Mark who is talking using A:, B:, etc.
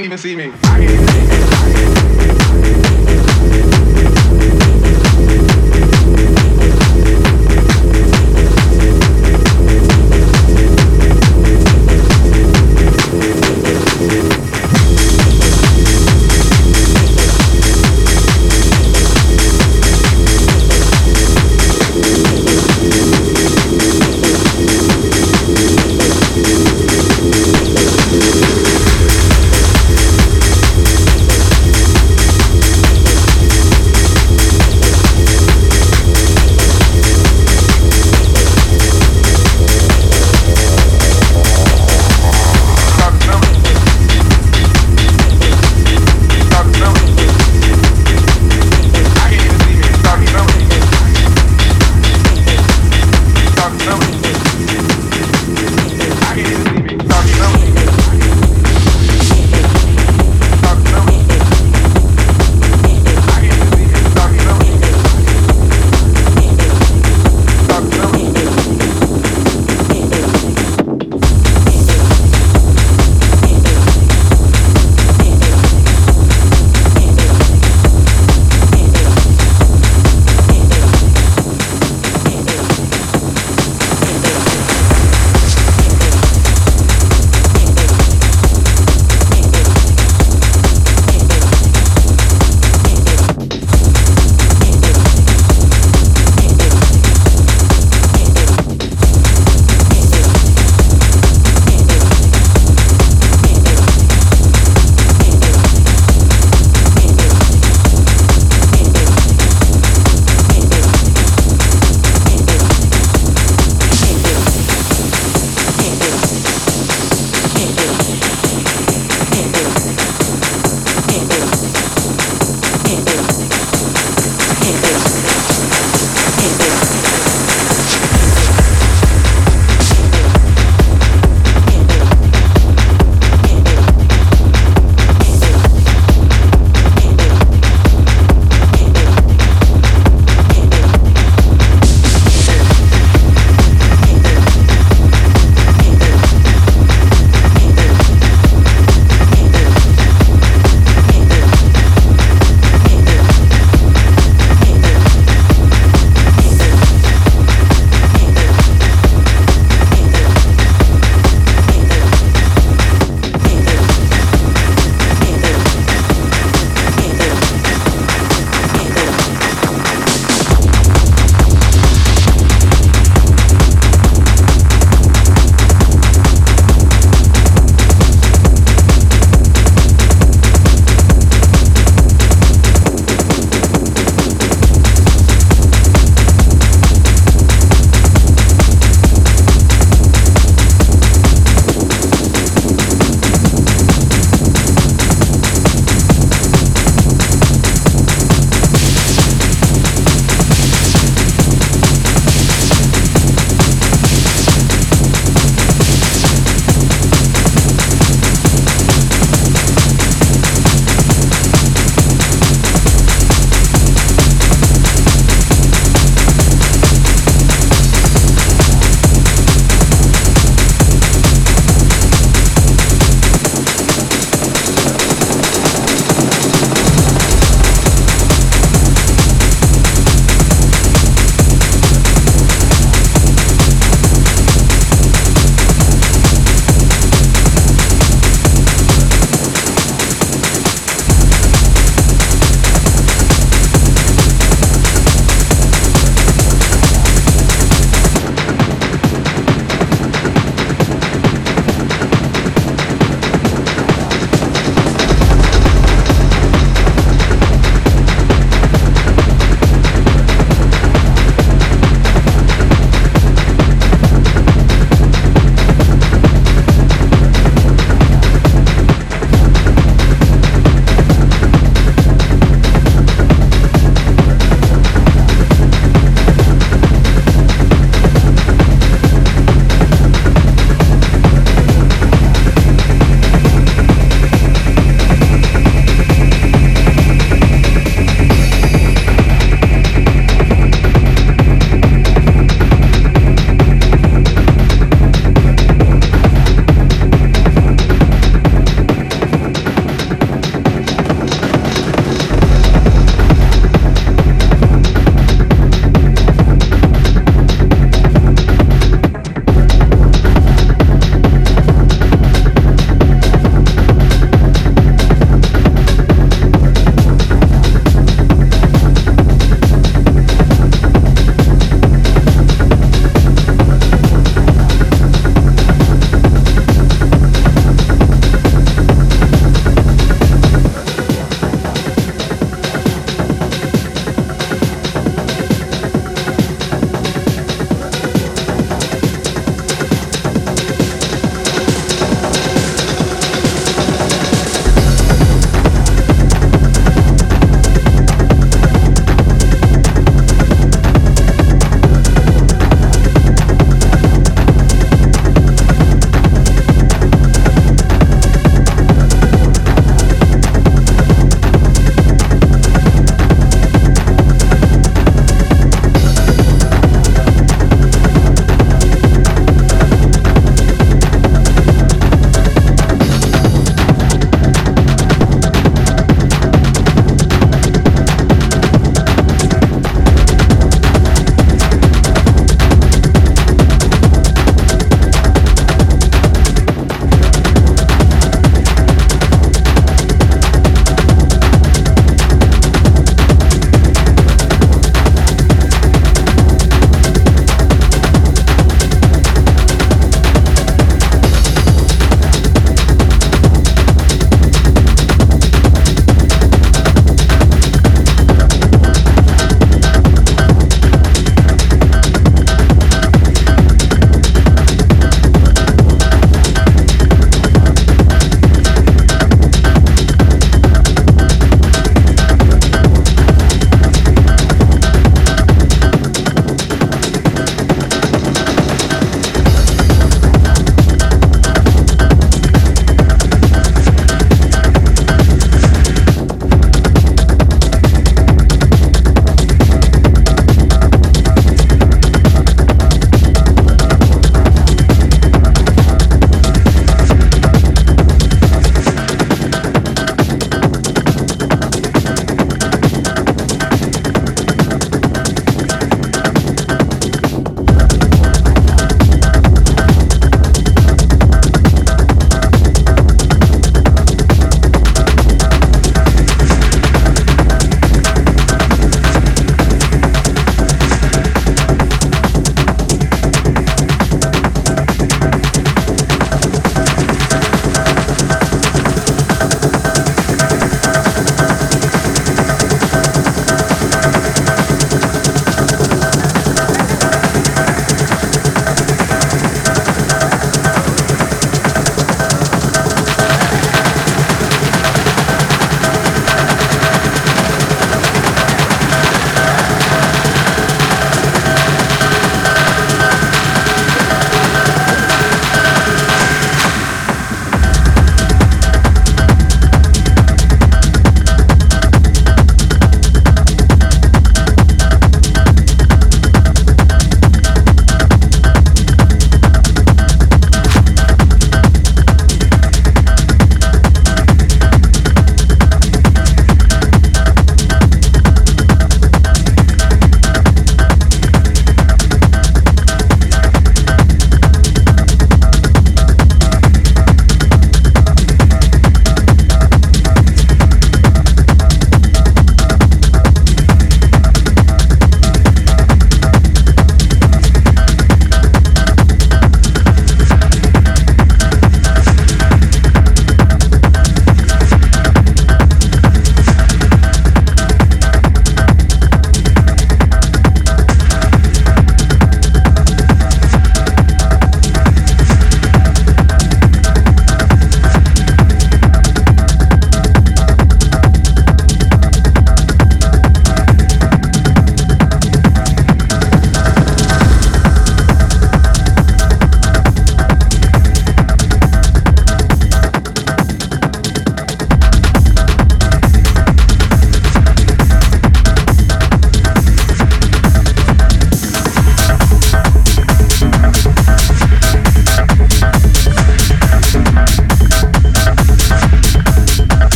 A: can't even see me.